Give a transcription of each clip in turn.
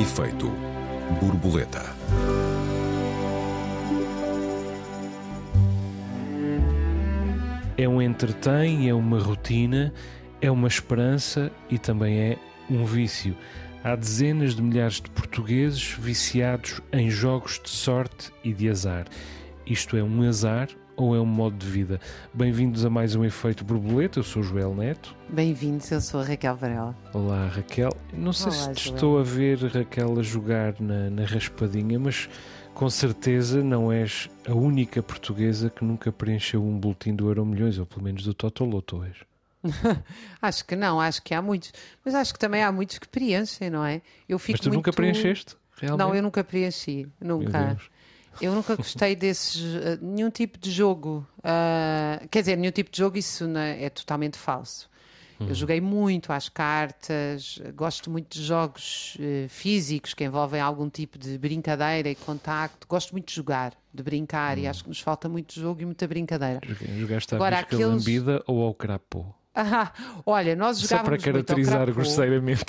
Efeito borboleta. É um entretém, é uma rotina, é uma esperança e também é um vício. Há dezenas de milhares de portugueses viciados em jogos de sorte e de azar. Isto é um azar ou é um modo de vida? Bem-vindos a mais um Efeito Borboleta. Eu sou o Joel Neto. Bem-vindos, eu sou a Raquel Varela. Olá, Raquel. Não sei Olá, se te Joel. estou a ver, Raquel, a jogar na, na raspadinha, mas com certeza não és a única portuguesa que nunca preencheu um boletim do Euro Milhões, ou pelo menos do Totoloto és. Acho que não, acho que há muitos. Mas acho que também há muitos que preenchem, não é? Eu fico Mas tu muito... nunca preencheste? Realmente? Não, eu nunca preenchi. Nunca. Eu nunca gostei desses. eh, nenhum tipo de jogo. ah, quer dizer, nenhum tipo de jogo, isso né, é totalmente falso. Uhum. Eu joguei muito às cartas, gosto muito de jogos eh, físicos que envolvem algum tipo de brincadeira e contacto. Gosto muito de jogar, de brincar, Uhum. e acho que nos falta muito jogo e muita brincadeira. Jogaste à Agora, aqueles- lambida ou ao crapô? Ah, olha, nós Só para jogávamos muito ao caracterizar crapô. grosseiramente.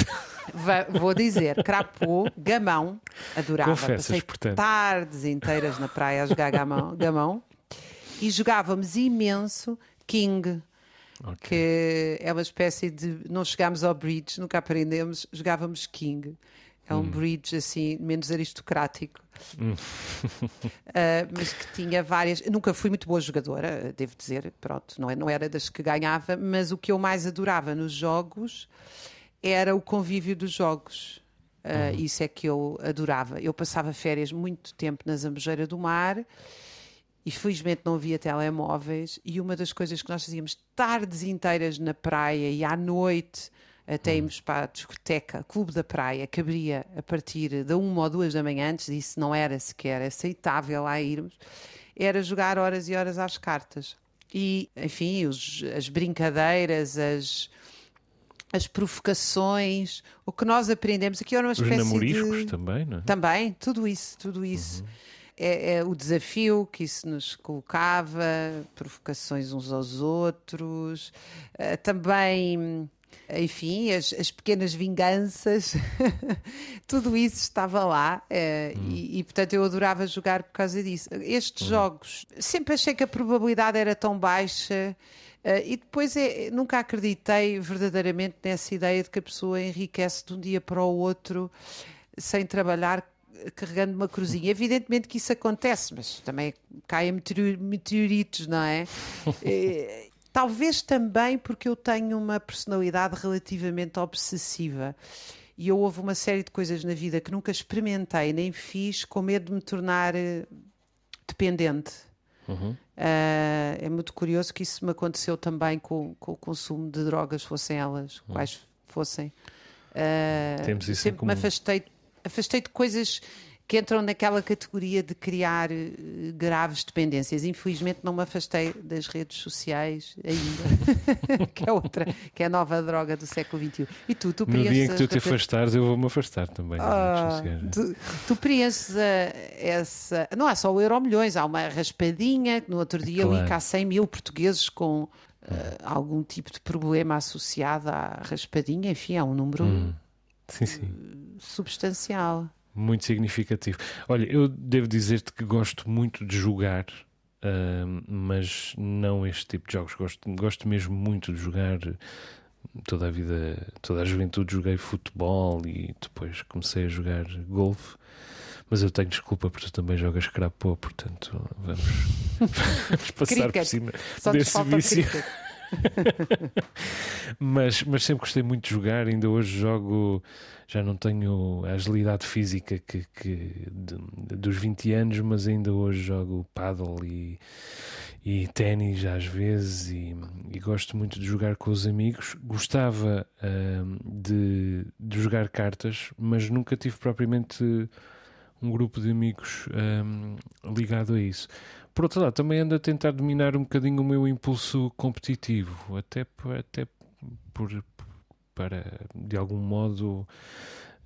Vou dizer, crapô, gamão, adorava. Confessas, Passei portanto. tardes inteiras na praia a jogar gamão, gamão. E jogávamos imenso King, Ok. que é uma espécie de. Não chegámos ao bridge, nunca aprendemos, jogávamos King. É Hum. um bridge assim, menos aristocrático. Ah, mas que tinha várias. Nunca fui muito boa jogadora, devo dizer, pronto, não, é- não era das que ganhava, mas o que eu mais adorava nos jogos era o convívio dos jogos. Ah, Isso é que eu adorava. Eu passava férias muito tempo na Zambujeira do Mar e felizmente não havia telemóveis. E uma das coisas que nós fazíamos tardes inteiras na praia e à noite até irmos para a discoteca, Clube da Praia, que abria a partir da uma ou duas da manhã, antes disso não era sequer aceitável lá irmos, era jogar horas e horas às cartas. E, enfim, os- as brincadeiras, as, as provocações, o que nós aprendemos aqui era uma Os espécie namoriscos de... também, não é? Também, tudo isso, tudo isso. É, é o desafio que isso nos colocava, provocações uns aos outros, eh, também, enfim, as, as pequenas vinganças, tudo isso estava lá eh, e, e, portanto, eu adorava jogar por causa disso. Estes jogos, sempre achei que a probabilidade era tão baixa. eh, e depois é, nunca acreditei verdadeiramente nessa ideia de que a pessoa enriquece de um dia para o outro sem trabalhar carregando uma cruzinha. Evidentemente que isso acontece, mas também caem meteor- meteoritos, não é? Talvez também porque eu tenho uma personalidade relativamente obsessiva. E eu houve uma série de coisas na vida que nunca experimentei nem fiz com medo de me tornar eh, dependente. Ah, é muito curioso que isso me aconteceu também com, com o consumo de drogas, fossem elas, quais fossem. Ah, Temos isso em sempre me afastei, afastei de coisas que entram naquela categoria de criar eh, graves dependências. Infelizmente não me afastei das redes sociais ainda, que é outra, que é a nova droga do século XXI. E tu, tu No dia em que tu te afastares, eu vou-me afastar também das ah, redes sociais. tu, tu preenches a- essa. Não há só o Euro Milhões, há uma raspadinha no outro dia Claro. li que há 100 mil portugueses com ah, algum tipo de problema associado à raspadinha. Enfim, é um número Hum. Sim, sim. substancial. Muito significativo. Olha, eu devo dizer-te que gosto muito de jogar, ahm, mas não este tipo de jogos. Gosto, gosto mesmo muito de jogar. Toda a vida, toda a juventude joguei futebol e depois comecei a jogar golfe. Mas eu tenho desculpa porque tu também jogas crapô, portanto vamos, vamos passar por Cricket. cima Só desse vício. mas, mas sempre gostei muito de jogar. Ainda hoje jogo, já não tenho a agilidade física que, que de- dos 20 anos, mas ainda hoje jogo paddle e, e ténis às vezes. E, e gosto muito de jogar com os amigos. Gostava ahm, de, de jogar cartas, mas nunca tive propriamente um grupo de amigos ahm, ligado a isso. Por outro lado, também ando a tentar dominar um bocadinho o meu impulso competitivo, até, até por, para, de algum modo,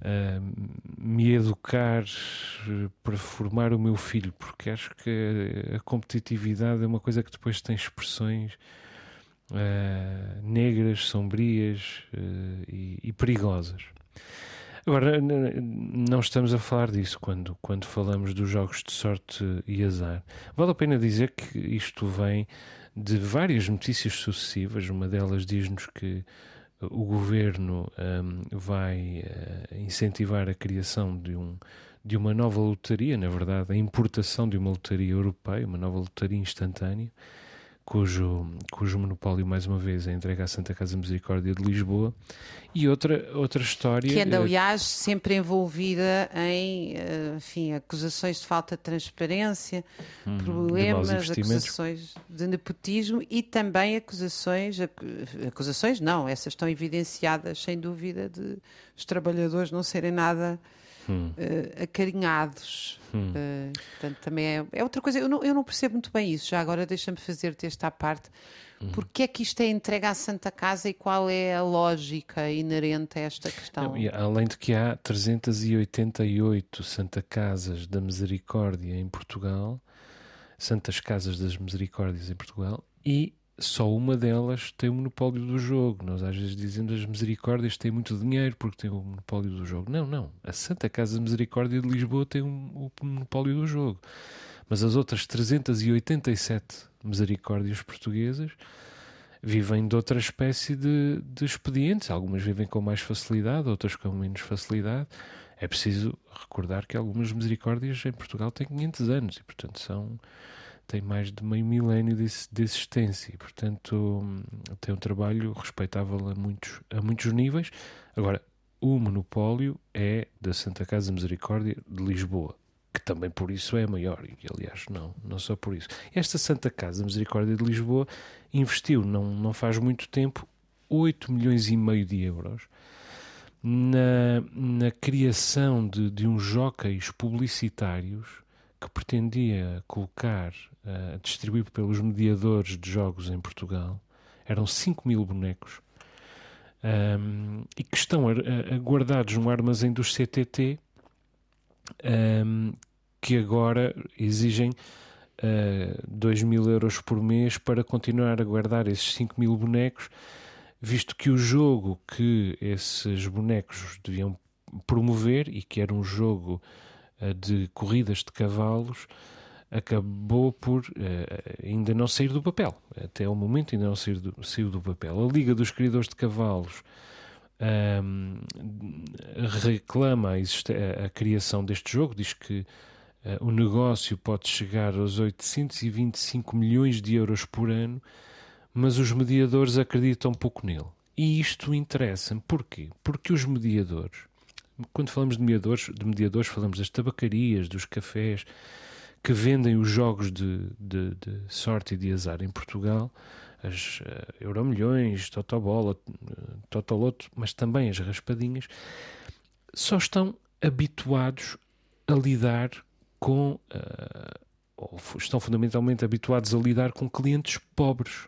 ahm, me educar para formar o meu filho, porque acho que a competitividade é uma coisa que depois tem expressões ah, negras, sombrias eh, e, e perigosas. Agora, não estamos a falar disso quando, quando falamos dos jogos de sorte e azar. Vale a pena dizer que isto vem de várias notícias sucessivas. Uma delas diz-nos que o governo um, vai uh, incentivar a criação de, um, de uma nova lotaria, na verdade, a importação de uma lotaria europeia, uma nova lotaria instantânea cujo, cujo monopólio, mais uma vez, é entregue à Santa Casa Misericórdia de Lisboa. E outra, outra história. Que anda, eh, aliás, sempre envolvida em eh, enfim, acusações de falta de transparência, hum, problemas, de acusações de nepotismo e também acusações. Acusações, não, essas estão evidenciadas, sem dúvida, de os trabalhadores não serem nada hum. uh, acarinhados. Hum. Uh, portanto, também é, é, outra coisa. Eu não, eu não percebo muito bem isso. Já agora deixa-me fazer-te esta parte. Hum. Porque é que isto é entregue à Santa Casa e qual é a lógica inerente a esta questão? Não, além de que há 388 Santa Casas da Misericórdia em Portugal, Santas Casas das Misericórdias em Portugal, e só uma delas tem o monopólio do jogo. Nós às vezes dizemos as misericórdias têm muito dinheiro porque têm o monopólio do jogo. Não, não. A Santa Casa Misericórdia de Lisboa tem o monopólio do jogo. Mas as outras 387 misericórdias portuguesas vivem de outra espécie de, de expedientes. Algumas vivem com mais facilidade, outras com menos facilidade. É preciso recordar que algumas misericórdias em Portugal têm 500 anos e, portanto, são tem mais de meio milénio de, de existência e, portanto, tem um trabalho respeitável a muitos, a muitos níveis. Agora, o monopólio é da Santa Casa Misericórdia de Lisboa, que também por isso é maior, e aliás, não, não só por isso. Esta Santa Casa Misericórdia de Lisboa investiu, não, não faz muito tempo, 8 milhões e meio de euros na, na criação de, de uns jockeys publicitários que pretendia colocar, uh, distribuir pelos mediadores de jogos em Portugal, eram 5 mil bonecos, um, ehm, e que estão guardados num armazém dos CTT, um, ehm, que agora exigem uh, eh, 2 mil euros por mês para continuar a guardar esses 5 mil bonecos, visto que o jogo que esses bonecos deviam promover e que era um jogo de corridas de cavalos acabou por uh, ainda não sair do papel. Até o momento ainda não saiu do, saiu do papel. A Liga dos Criadores de Cavalos um, reclama a, a, criação deste jogo, diz que uh, o negócio pode chegar aos 825 milhões de euros por ano, mas os mediadores acreditam pouco nele. E isto interessa-me. Porquê? Porque os mediadores quando falamos de mediadores, de mediadores falamos das tabacarias, dos cafés que vendem os jogos de, de, de sorte e de azar em Portugal, as uh, Euromilhões, Totobola, uh, Totoloto, mas também as raspadinhas, só estão habituados a lidar com, uh, ou estão fundamentalmente habituados a lidar com clientes pobres,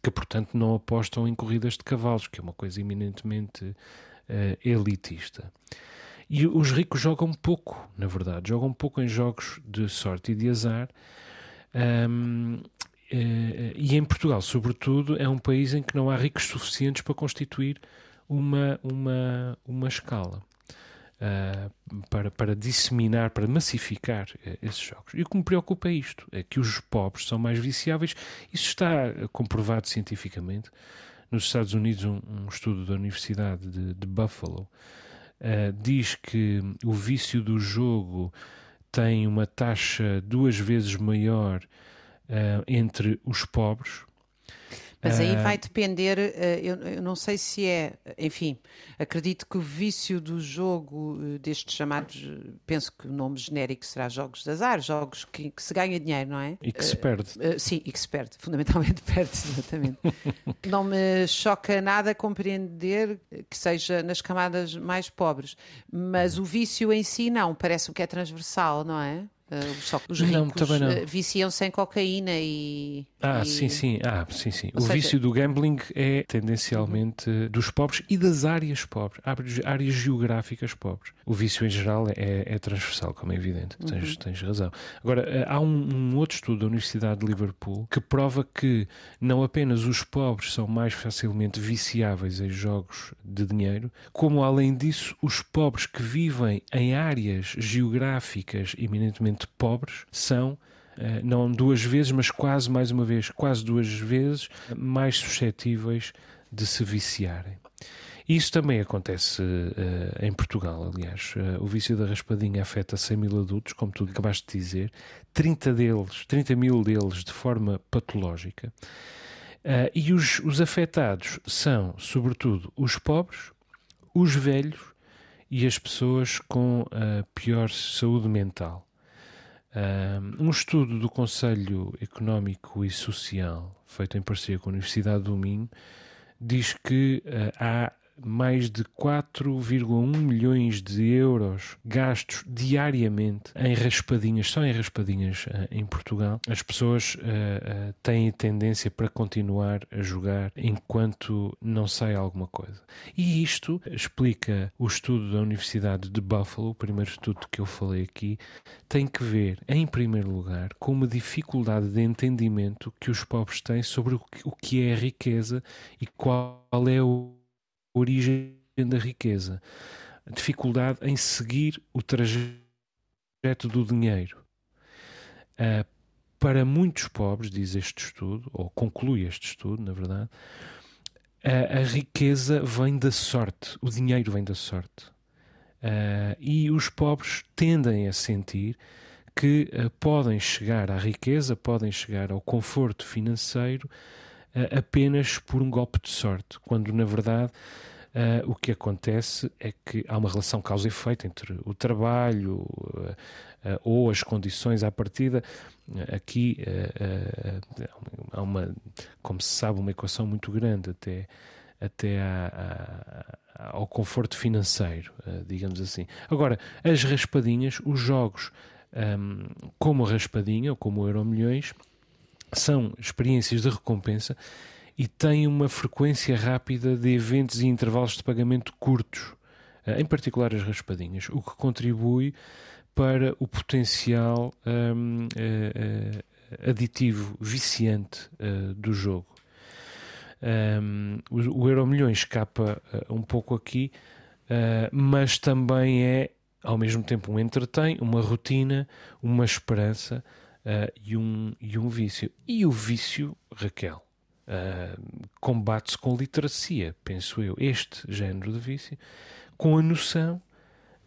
que portanto não apostam em corridas de cavalos, que é uma coisa eminentemente uh, elitista. E os ricos jogam pouco, na verdade, jogam pouco em jogos de sorte e de azar. Um, eh, e em Portugal, sobretudo, é um país em que não há ricos suficientes para constituir uma, uma, uma escala. Uh, para, para disseminar, para massificar uh, esses jogos. E o que me preocupa é isto: é que os pobres são mais viciáveis. Isso está comprovado cientificamente nos Estados Unidos, um, um estudo da Universidade de, de Buffalo uh, diz que o vício do jogo tem uma taxa duas vezes maior uh, entre os pobres mas aí ah. vai depender, eh, eu, não sei se é, enfim, acredito que o vício do jogo, eh, destes chamados, penso que o nome genérico será jogos de azar, jogos que, que se ganha dinheiro, não é? E que se perde. Sim, e que se perde, fundamentalmente perde, exatamente. não me choca nada compreender que seja nas camadas mais pobres, mas o vício em si não, parece-me que é transversal, não é? Uh, só que os ricos não, não. Uh, viciam-se em cocaína e. Ah, e... sim, sim. Ah, sim, sim. o seja... vício do gambling é tendencialmente dos pobres e das áreas pobres, áreas geográficas pobres. O vício em geral é, é transversal, como é evidente. Uhum. Tens, tens razão. Agora, uh, há um, um, outro estudo da Universidade de Liverpool que prova que não apenas os pobres são mais facilmente viciáveis em jogos de dinheiro, como além disso, os pobres que vivem em áreas geográficas eminentemente pobres são eh, não duas vezes, mas quase mais uma vez, quase duas vezes mais suscetíveis de se viciarem. Isso também acontece uh, em Portugal, aliás. Uh, o vício da raspadinha afeta 100 mil adultos, como tu acabaste de dizer, 30 deles, 30 mil deles de forma patológica. Uh, e os, os afetados são, sobretudo, os pobres, os velhos e as pessoas com pior saúde mental. Um estudo do Conselho Económico e Social, feito em parceria com a Universidade do Minho, diz que uh, há mais de 4,1 milhões de euros gastos diariamente em raspadinhas, só em raspadinhas uh, em Portugal. As pessoas uh, uh, têm tendência para continuar a jogar enquanto não sai alguma coisa. E isto explica o estudo da Universidade de Buffalo, o primeiro estudo que eu falei aqui, tem que ver, em primeiro lugar, com uma dificuldade de entendimento que os pobres têm sobre o que é a riqueza e qual é o origem da riqueza, a dificuldade em seguir o trajeto do dinheiro. Uh, para muitos pobres, diz este estudo, ou conclui este estudo, na verdade, a, a riqueza vem da sorte, o dinheiro vem da sorte. Uh, e os pobres tendem a sentir que uh, podem chegar à riqueza, podem chegar ao conforto financeiro uh, apenas por um golpe de sorte, quando na verdade Uh, o que acontece é que há uma relação causa e efeito entre o trabalho uh, ou as condições à partida. aqui há uma, como se sabe, uma equação muito grande até, até à, à, ao conforto financeiro, digamos assim. Agora, as raspadinhas, os jogos um, como a raspadinha ou como o Euro Milhões, são experiências de recompensa e tem uma frequência rápida de eventos e intervalos de pagamento curtos, eh, em particular as raspadinhas, o que contribui para o potencial um, uh, uh, aditivo, viciante uh, do jogo. Um, o, o Euro Milhões escapa um pouco aqui, mas também é ao mesmo tempo um entretém, uma rotina, uma esperança e, um, e um vício. E o vício, Raquel, uh, combate-se com literacia, penso eu, este género de vício, com a noção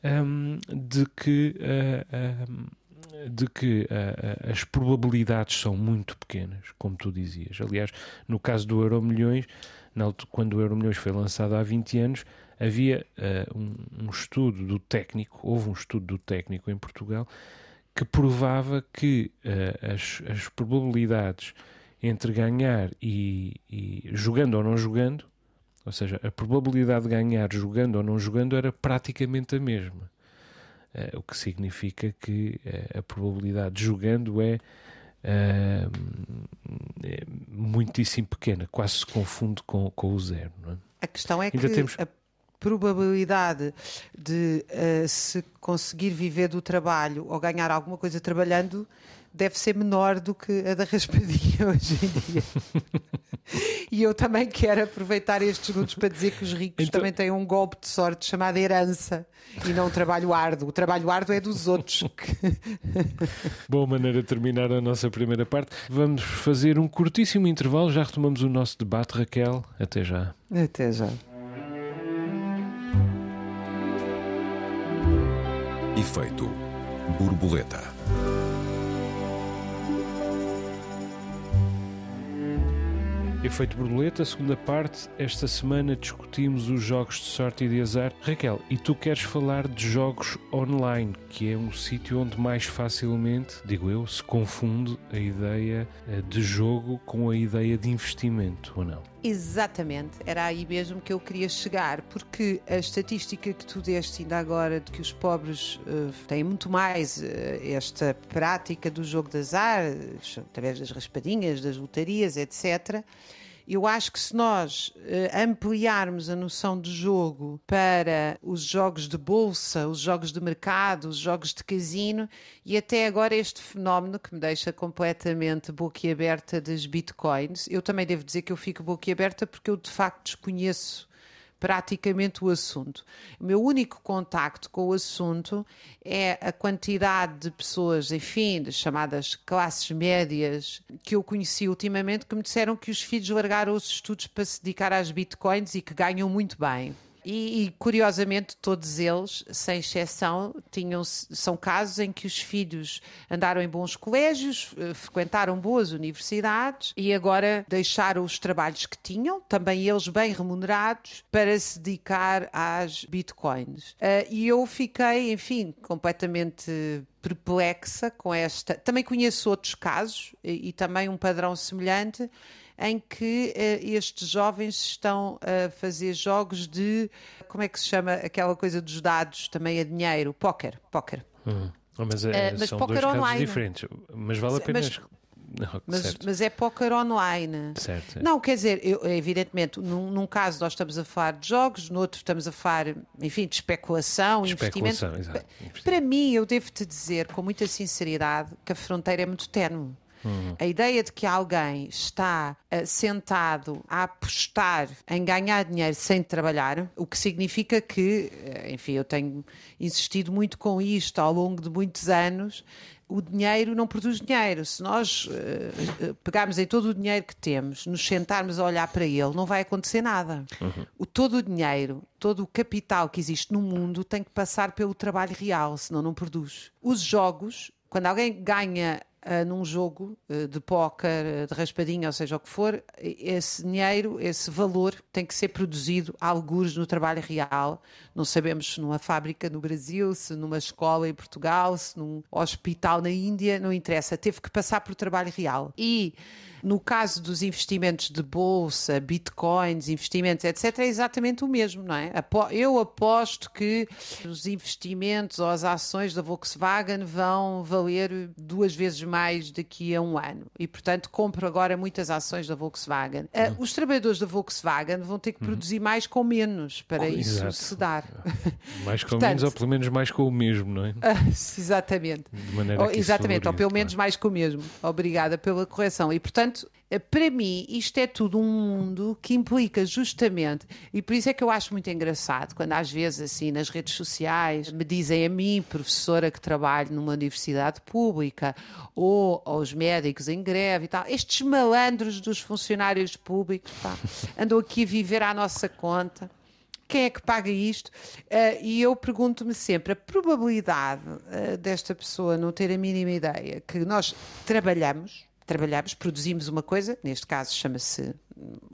um, de que, uh, de que uh, as probabilidades são muito pequenas, como tu dizias. Aliás, no caso do Euro Milhões, quando o Euro Milhões foi lançado há 20 anos, havia um, um estudo do técnico, houve um estudo do técnico em Portugal, que provava que uh, as, as, probabilidades entre ganhar e, e, jogando ou não jogando, ou seja, a probabilidade de ganhar jogando ou não jogando era praticamente a mesma. Uh, o que significa que uh, a probabilidade de jogando é, é, muitíssimo pequena, quase se confunde com, com o zero. É? A questão é Ainda que temos... a probabilidade de se conseguir viver do trabalho ou ganhar alguma coisa trabalhando deve ser menor do que a da raspadinha hoje em dia. e eu também quero aproveitar estes segundos para dizer que os ricos então... também têm um golpe de sorte chamado herança e não trabalho árduo. O trabalho árduo é dos outros. Boa maneira de terminar a nossa primeira parte. Vamos fazer um curtíssimo intervalo, já retomamos o nosso debate, Raquel. Até já. Até já. Efeito borboleta. Efeito Borboleta, segunda parte. Esta semana discutimos os jogos de sorte e de azar. Raquel, e tu queres falar de jogos online, que é um sítio onde mais facilmente, digo eu, se confunde a ideia eh, de jogo com a ideia de investimento, ou não? Exatamente, era aí mesmo que eu queria chegar, porque a estatística que tu deste ainda agora de que os pobres uh, têm muito mais uh, esta prática do jogo de azar, através das raspadinhas, das lotarias, etc eu acho que se nós uh, ampliarmos a noção de jogo para os jogos de bolsa, os jogos de mercado, os jogos de casino e até agora este fenómeno que me deixa completamente boquiaberta das bitcoins, eu também devo dizer que eu fico boquiaberta porque eu de facto desconheço praticamente o assunto. O meu único contacto com o assunto é a quantidade de pessoas, enfim, das chamadas classes médias, que eu conheci ultimamente, que me disseram que os filhos largaram os estudos para se dedicar às bitcoins e que ganham muito bem. E, e, curiosamente, todos eles, sem exceção, tinham, são casos em que os filhos andaram em bons colégios, eh, frequentaram boas universidades e agora deixaram os trabalhos que tinham, também eles bem remunerados, para se dedicar às bitcoins. Uh, e eu fiquei, enfim, completamente perplexa com esta. Também conheço outros casos e, e também um padrão semelhante em que uh, estes jovens estão a fazer jogos de, como é que se chama aquela coisa dos dados, também a dinheiro, póquer, póquer. Hum. Mas, é, mas são dois online. casos diferentes, mas vale a pena... Mas, não, mas, mas, é póquer online. Certo. Não, quer dizer, eu, evidentemente, num, num, caso nós estamos a falar de jogos, no outro estamos a falar, enfim, de especulação, especulação investimento. Exato. Para mim, eu devo-te dizer com muita sinceridade que a fronteira é muito tenue. Uhum. A ideia de que alguém está uh, sentado a apostar em ganhar dinheiro sem trabalhar, o que significa que, uh, enfim, eu tenho insistido muito com isto ao longo de muitos anos, o dinheiro não produz dinheiro. Se nós uh, pegarmos em todo o dinheiro que temos, nos sentarmos a olhar para ele, não vai acontecer nada. Uhum. O, todo o dinheiro, todo o capital que existe no mundo tem que passar pelo trabalho real, senão não produz. Os jogos, quando alguém ganha uh, num jogo uh, de póquer, uh, de raspadinha, ou seja o que for, esse dinheiro, esse valor tem que ser produzido a algures no trabalho real. Não sabemos se numa fábrica no Brasil, se numa escola em Portugal, se num hospital na Índia, não interessa. Teve que passar por trabalho real. E no caso dos investimentos de bolsa, bitcoins, investimentos, etc., é exatamente o mesmo, não é? Eu aposto que os investimentos ou as ações da Volkswagen vão valer duas vezes mais daqui a um ano. E, portanto, compro agora muitas ações da Volkswagen. Uh, os trabalhadores da Volkswagen vão ter que uhum. produzir mais com menos para isso Exato. se dar. Mais com portanto, menos ou pelo menos mais com o mesmo, não é? Uh, exatamente. De maneira ou, exatamente, ou pelo menos mais com o mesmo. Obrigada pela correção. E, portanto, portanto, para mim, isto é tudo um mundo que implica justamente, e por isso é que eu acho muito engraçado quando às vezes, assim, nas redes sociais, me dizem a mim, professora que trabalho numa universidade pública, ou aos médicos em greve e tal, estes malandros dos funcionários públicos, pá, andam aqui a viver à nossa conta quem é que paga isto? Uh, e eu pergunto-me sempre: a probabilidade uh, desta pessoa não ter a mínima ideia que nós trabalhamos, trabalhamos, produzimos uma coisa, neste caso chama-se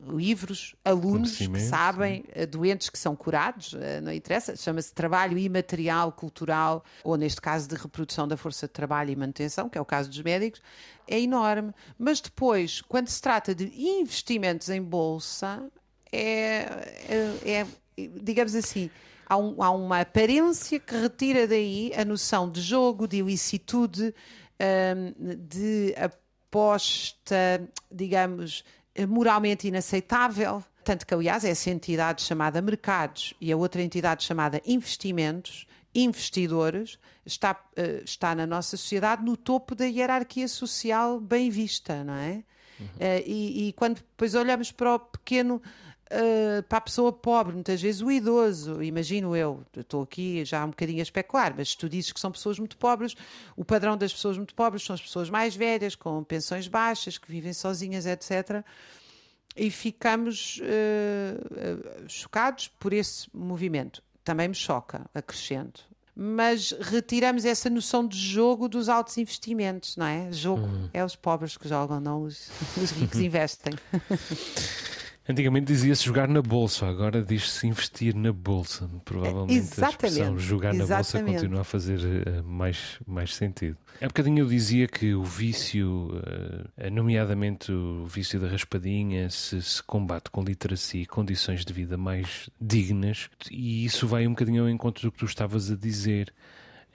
livros, alunos que sabem, sim. Eh, doentes que são curados, eh, não interessa, chama-se trabalho imaterial cultural, ou neste caso de reprodução da força de trabalho e manutenção, que é o caso dos médicos, é enorme. Mas depois, quando se trata de investimentos em bolsa, é, é, é digamos assim, há, um, há, uma aparência que retira daí a noção de jogo, de ilicitude, um, de proposta, digamos, moralmente inaceitável. Tanto que, aliás, essa entidade chamada Mercados e a outra entidade chamada Investimentos, investidores, está, uh, está na nossa sociedade no topo da hierarquia social bem vista, não é? Uhum. Uh, e, e, quando depois olhamos para o pequeno uh, para a pessoa pobre, muitas vezes o idoso, imagino eu, estou aqui já um bocadinho a especular, mas tu dizes que são pessoas muito pobres, o padrão das pessoas muito pobres são as pessoas mais velhas, com pensões baixas, que vivem sozinhas, etc. E ficamos uh, chocados por esse movimento. Também me choca, acrescento. mas retiramos essa noção de jogo dos altos investimentos, não é? Jogo uhum. é os pobres que jogam, não os, os ricos investem. Antigamente dizia-se jogar na bolsa, agora diz-se investir na bolsa. Provavelmente Exatamente. a expressão jogar Exatamente. na bolsa continua a fazer uh, mais, mais sentido. Há bocadinho eu dizia que o vício, uh, nomeadamente o vício da raspadinha, se, se combate com literacia e condições de vida mais dignas, e isso vai um bocadinho ao encontro do que tu estavas a dizer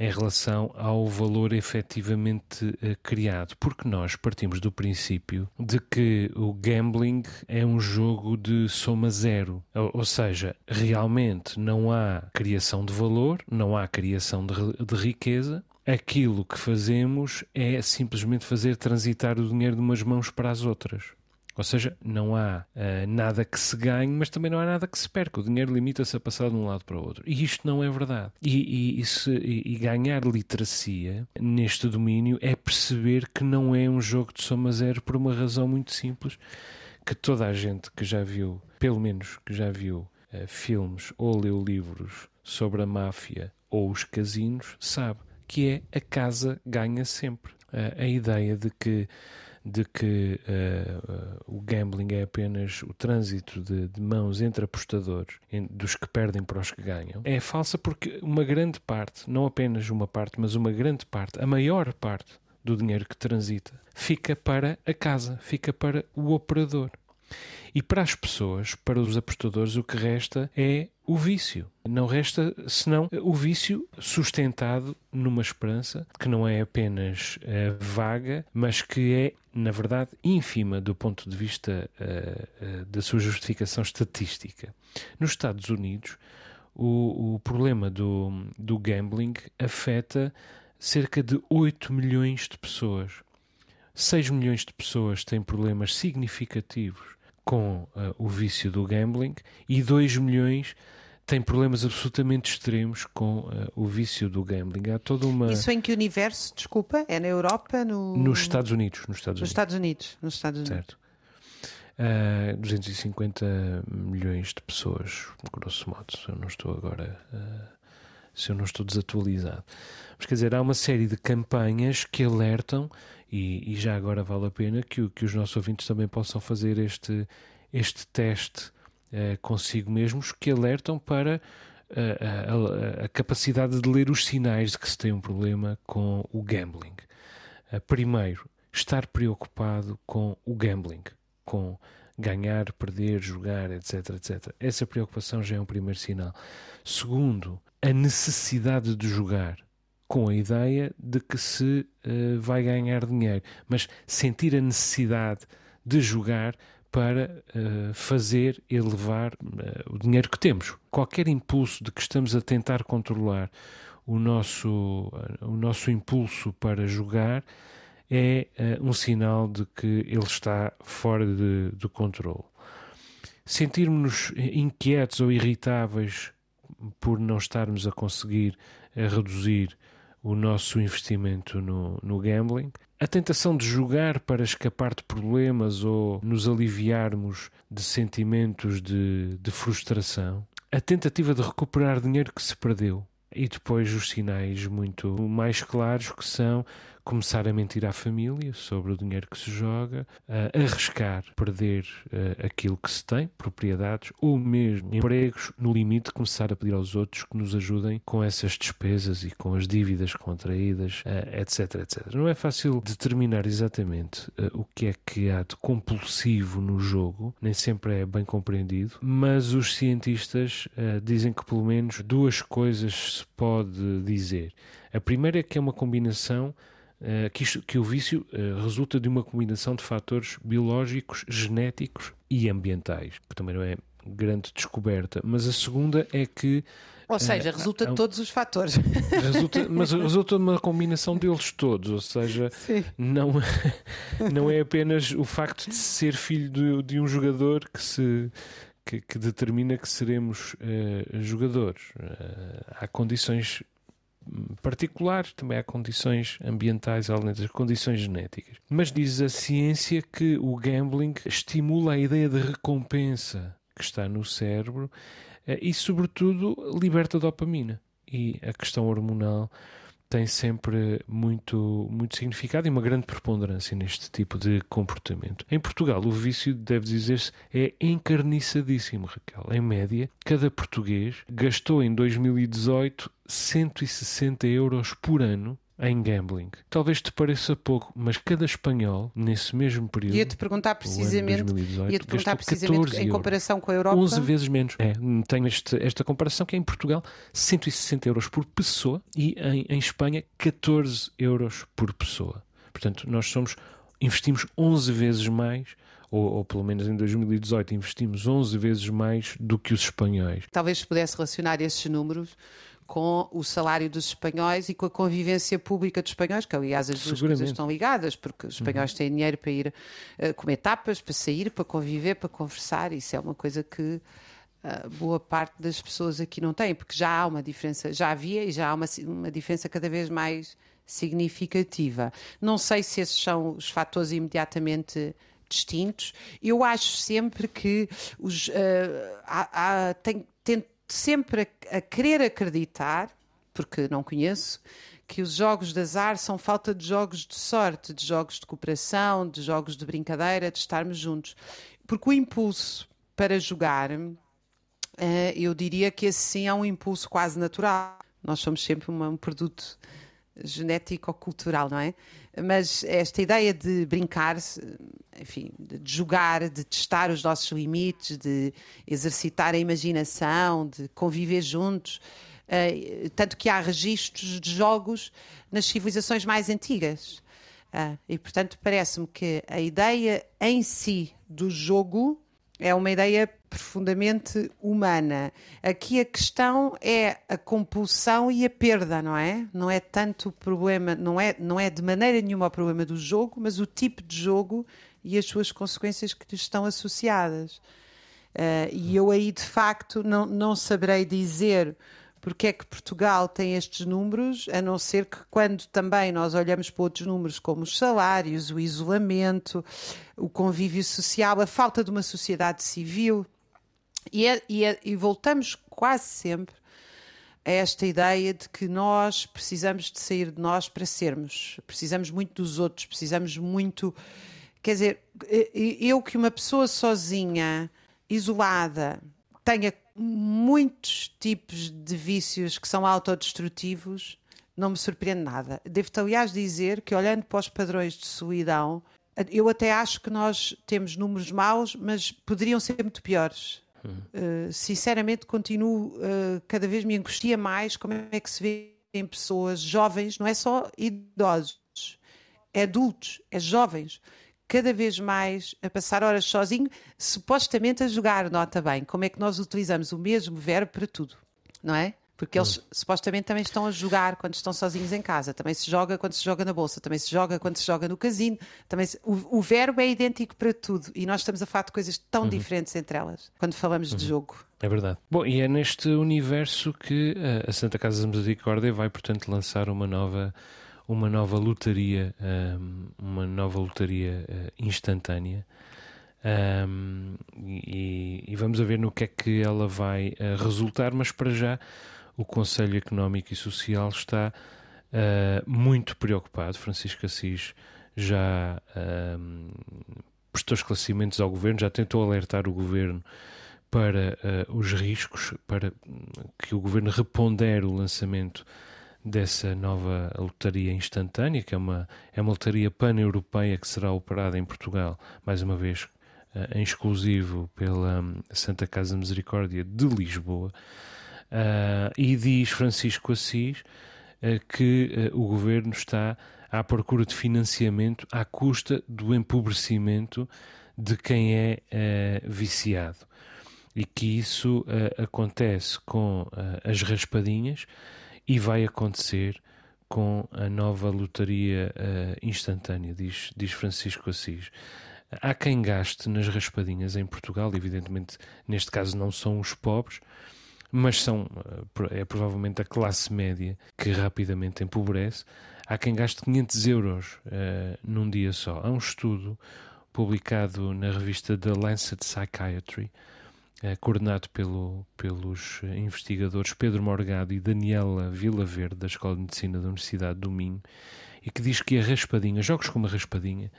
em relação ao valor efetivamente eh, criado, porque nós partimos do princípio de que o gambling é um jogo de soma zero, ou, seja, realmente não há criação de valor, não há criação de, de riqueza, aquilo que fazemos é simplesmente fazer transitar o dinheiro de umas mãos para as outras. Ou seja, não há uh, nada que se ganhe, mas também não há nada que se perca. O dinheiro limita-se a passar de um lado para o outro. E isto não é verdade. E, e, e, se, e, ganhar literacia neste domínio é perceber que não é um jogo de soma zero por uma razão muito simples, que toda a gente que já viu, pelo menos que já viu uh, filmes ou leu livros sobre a máfia ou os casinos, sabe que é a casa ganha sempre. Uh, a ideia de que de que uh, uh, o gambling é apenas o trânsito de, de mãos entre apostadores, em, dos que perdem para os que ganham, é falsa porque uma grande parte, não apenas uma parte, mas uma grande parte, a maior parte do dinheiro que transita, fica para a casa, fica para o operador. E para as pessoas, para os apostadores, o que resta é o vício. Não resta senão o vício sustentado numa esperança que não é apenas uh, vaga, mas que é, na verdade, ínfima do ponto de vista uh, uh, da sua justificação estatística. Nos Estados Unidos, o, o problema do, do gambling afeta cerca de 8 milhões de pessoas. 6 milhões de pessoas têm problemas significativos com uh, o vício do gambling e 2 milhões têm problemas absolutamente extremos com uh, o vício do gambling. Há toda uma. Isso em que universo? Desculpa, é na Europa? No... Nos Estados Unidos. Nos Estados, nos Unidos. Estados Unidos. Nos Estados Unidos. Certo. Uh, 250 milhões de pessoas, grosso modo, se eu não estou agora. Se eu não estou desatualizado. Mas quer dizer, há uma série de campanhas que alertam e, e, já agora vale a pena que, que, os nossos ouvintes também possam fazer este, este teste uh, consigo mesmos, que alertam para uh, a, a, capacidade de ler os sinais de que se tem um problema com o gambling. Uh, primeiro, estar preocupado com o gambling, com ganhar, perder, jogar, etc, etc. Essa preocupação já é um primeiro sinal. Segundo, a necessidade de jogar com a ideia de que se uh, vai ganhar dinheiro, mas sentir a necessidade de jogar para uh, fazer elevar uh, o dinheiro que temos. Qualquer impulso de que estamos a tentar controlar o nosso, o nosso impulso para jogar é um sinal de que ele está fora de, de controle. Sentirmos-nos inquietos ou irritáveis por não estarmos a conseguir a reduzir o nosso investimento no, no gambling. A tentação de jogar para escapar de problemas ou nos aliviarmos de sentimentos de, de frustração. A tentativa de recuperar dinheiro que se perdeu. E depois os sinais muito mais claros que são começar a mentir à família sobre o dinheiro que se joga, arriscar perder uh, aquilo que se tem, propriedades ou mesmo empregos, no limite começar a pedir aos outros que nos ajudem com essas despesas e com as dívidas contraídas, uh, etc, etc. Não é fácil determinar exatamente o que é que há de compulsivo no jogo, nem sempre é bem compreendido, mas os cientistas dizem que pelo menos duas coisas se pode dizer. A primeira é que é uma combinação que, isto, que, o vício uh, resulta de uma combinação de fatores biológicos, genéticos e ambientais, que também não é grande descoberta. Mas a segunda é que ou seja, resulta de todos os fatores. Resulta, mas resulta de uma combinação deles todos, ou seja, não, não é apenas o facto de ser filho de, de um jogador que se que, que determina que seremos uh, jogadores. Uh, há condições particulares, também há condições ambientais, além das condições genéticas. Mas diz a ciência que o gambling estimula a ideia de recompensa que está no cérebro uh, e, sobretudo, liberta dopamina. e a questão hormonal tem sempre muito, muito significado e uma grande preponderância neste tipo de comportamento. Em Portugal, o vício, deve dizer-se, é encarniçadíssimo, Raquel. Em média, cada português gastou em 2018 160 euros por ano em gambling. Talvez te pareça pouco, mas cada espanhol, nesse mesmo período. Ia-te perguntar precisamente, 2018, ia-te perguntar precisamente em comparação com a Europa. 11 vezes menos. É, tenho este, esta comparação que é em Portugal 160 euros por pessoa e em, em Espanha 14 euros por pessoa. Portanto, nós somos investimos 11 vezes mais ou, ou, pelo menos em 2018 investimos 11 vezes mais do que os espanhóis. Talvez pudesse relacionar esses números com o salário dos espanhóis e com a convivência pública dos espanhóis, que aliás as duas coisas estão ligadas, porque os espanhóis uhum. têm dinheiro para ir uh, comer tapas, para sair, para conviver, para conversar, isso é uma coisa que uh, boa parte das pessoas aqui não tem, porque já há uma diferença, já havia e já há uma, uma diferença cada vez mais significativa. Não sei se esses são os fatores imediatamente distintos. Eu acho sempre que os, uh, há, há, tem, sempre a, a querer acreditar, porque não conheço, que os jogos de azar são falta de jogos de sorte, de jogos de cooperação, de jogos de brincadeira, de estarmos juntos. Porque o impulso para jogar, eh, eu diria que esse sim é um impulso quase natural. Nós somos sempre um produto genético-cultural, não é? Mas esta ideia de brincar, enfim, de jogar, de testar os nossos limites, de exercitar a imaginação, de conviver juntos, uh, tanto que há registros de jogos nas civilizações mais antigas. Uh, e, portanto, parece-me que a ideia em si do jogo é uma ideia profundamente humana. Aqui a questão é a compulsão e a perda, não é? Não é tanto o problema, não é, não é de maneira nenhuma o problema do jogo, mas o tipo de jogo e as suas consequências que lhe estão associadas. Uh, e eu aí, de facto, não, não saberei dizer porque é que Portugal tem estes números, a não ser que quando também nós olhamos para outros números como os salários, o isolamento, o convívio social, a falta de uma sociedade civil, e, é, e, é, e voltamos quase sempre a esta ideia de que nós precisamos de sair de nós para sermos, precisamos muito dos outros, precisamos muito. Quer dizer, eu que uma pessoa sozinha, isolada, tenha muitos tipos de vícios que são autodestrutivos, não me surpreende nada. Devo-te, aliás, dizer que, olhando para os padrões de solidão, eu até acho que nós temos números maus, mas poderiam ser muito piores. Uh, sinceramente, continuo, uh, cada vez me angustia mais como é que se vê em pessoas jovens, não é só idosos, é adultos, é jovens, cada vez mais a passar horas sozinho, supostamente a jogar, nota bem, como é que nós utilizamos o mesmo verbo para tudo, não é? Porque eles hum. supostamente também estão a jogar quando estão sozinhos em casa. Também se joga quando se joga na bolsa, também se joga quando se joga no casino. Também se... o, o, verbo é idêntico para tudo e nós estamos a falar de coisas tão uhum. diferentes entre elas quando falamos uhum. de jogo. É verdade. Bom, e é neste universo que eh, a Santa Casa de Misericórdia vai, portanto, lançar uma nova uma nova lotaria, ehm, uma nova lotaria eh, instantânea. Um, e, e, vamos ver no que é que ela vai uh, resultar, mas para já o Conselho Económico e Social está uh, muito preocupado. Francisco Assis já uh, prestou esclarecimentos ao governo, já tentou alertar o governo para os riscos, para que o governo repondere o lançamento dessa nova lotaria instantânea, que é uma, é uma lotaria pan-europeia que será operada em Portugal, mais uma vez em exclusivo pela hum, Santa Casa Misericórdia de Lisboa. Uh, e diz Francisco Assis uh, que o governo está à procura de financiamento à custa do empobrecimento de quem é viciado. E que isso acontece com as raspadinhas e vai acontecer com a nova lotaria instantânea, diz, diz Francisco Assis. Há quem gaste nas raspadinhas em Portugal, evidentemente, neste caso não são os pobres, mas são, eh, é provavelmente a classe média que rapidamente empobrece. Há quem gaste 500 euros uh, num dia só. Há um estudo publicado na revista The Lancet Psychiatry coordenado pelo, pelos investigadores Pedro Morgado e Daniela Vilaverde, da Escola de Medicina da Universidade do Minho, e que diz que a raspadinha, jogos como a raspadinha,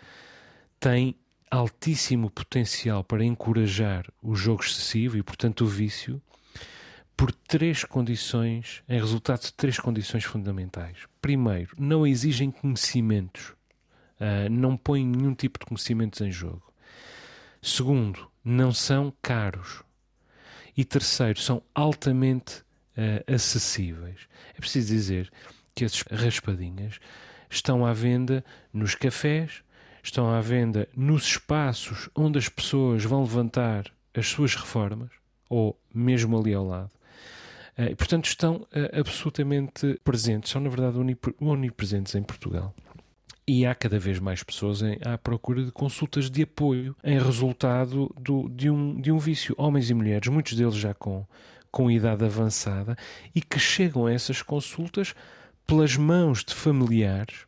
têm altíssimo potencial para encorajar o jogo excessivo e, portanto, o vício, por três condições, em resultado de três condições fundamentais. Primeiro, não exigem conhecimentos, uh, não põem nenhum tipo de conhecimentos em jogo. Segundo, não são caros. E terceiro, são altamente uh, acessíveis. É preciso dizer que as raspadinhas estão à venda nos cafés, estão à venda nos espaços onde as pessoas vão levantar as suas reformas, ou mesmo ali ao lado. E, portanto, estão uh, absolutamente presentes, são na verdade onipresentes em Portugal. E há cada vez mais pessoas em, à procura de consultas de apoio em resultado do, de, um, de um vício. Homens e mulheres, muitos deles já com, com idade avançada, e que chegam a essas consultas pelas mãos de familiares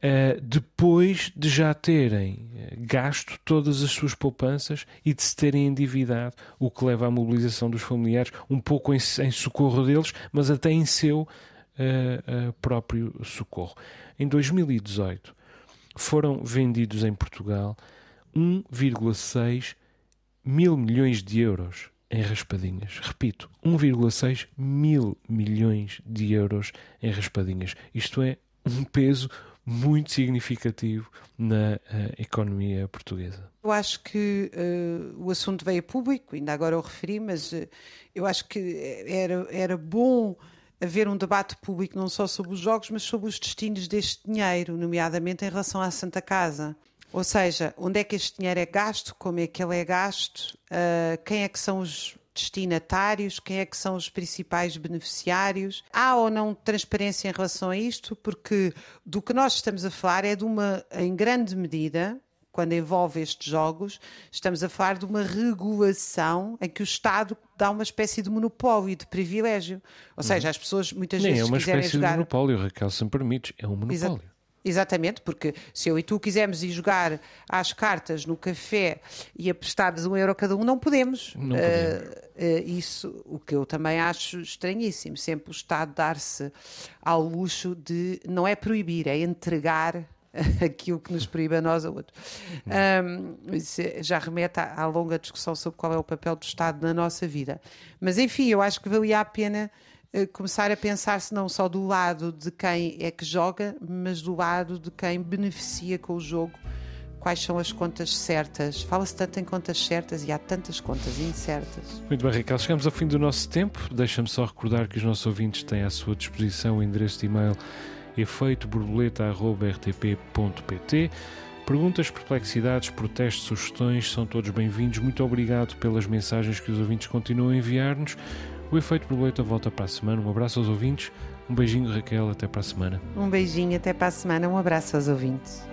Uh, depois de já terem eh, gasto todas as suas poupanças e de se terem endividado, o que leva à mobilização dos familiares, um pouco em, em socorro deles, mas até em seu uh, próprio socorro. Em 2018 foram vendidos em Portugal 1,6 mil milhões de euros em raspadinhas. Repito, 1,6 mil milhões de euros em raspadinhas. Isto é um peso muito significativo na uh, economia portuguesa. Eu acho que uh, o assunto veio a público, ainda agora eu referi, mas uh, eu acho que era, era bom haver um debate público não só sobre os jogos, mas sobre os destinos deste dinheiro, nomeadamente em relação à Santa Casa. Ou seja, onde é que este dinheiro é gasto, como é que ele é gasto, quem é que são os destinatários, quem é que são os principais beneficiários. Há ou não transparência em relação a isto? Porque do que nós estamos a falar é de uma, em grande medida, quando envolve estes jogos, estamos a falar de uma regulação em que o Estado dá uma espécie de monopólio, de privilégio. Ou seja, uhum. as pessoas muitas Nem vezes é uma quiserem espécie jogar... de monopólio, Raquel, se me permites, é um monopólio. Exato. Exatamente, porque se eu e tu quisermos ir jogar às cartas no café e apostarmos um euro cada um, não podemos. Não podemos. Uh, uh, isso, o que eu também acho estranhíssimo, sempre o Estado dar-se ao luxo de, não é proibir, é entregar aquilo que nos proíbe a nós a outro. Um, já remete à, à longa discussão sobre qual é o papel do Estado na nossa vida. Mas enfim, eu acho que valia a pena começar a pensar-se não só do lado de quem é que joga, mas do lado de quem beneficia com o jogo. Quais são as contas certas? Fala-se tanto em contas certas e há tantas contas incertas. Muito bem, Raquel. Chegamos ao fim do nosso tempo. Deixa-me só recordar que os nossos ouvintes têm à sua disposição o endereço de e-mail efeitoborboleta.rtp.pt. Perguntas, perplexidades, protestos, sugestões são todos bem-vindos. Muito obrigado pelas mensagens que os ouvintes continuam a enviar-nos. O Efeito Borboleta volta para a semana. Um abraço aos ouvintes. Um beijinho, Raquel. Até para a semana. Um beijinho, até para a semana. Um abraço aos ouvintes.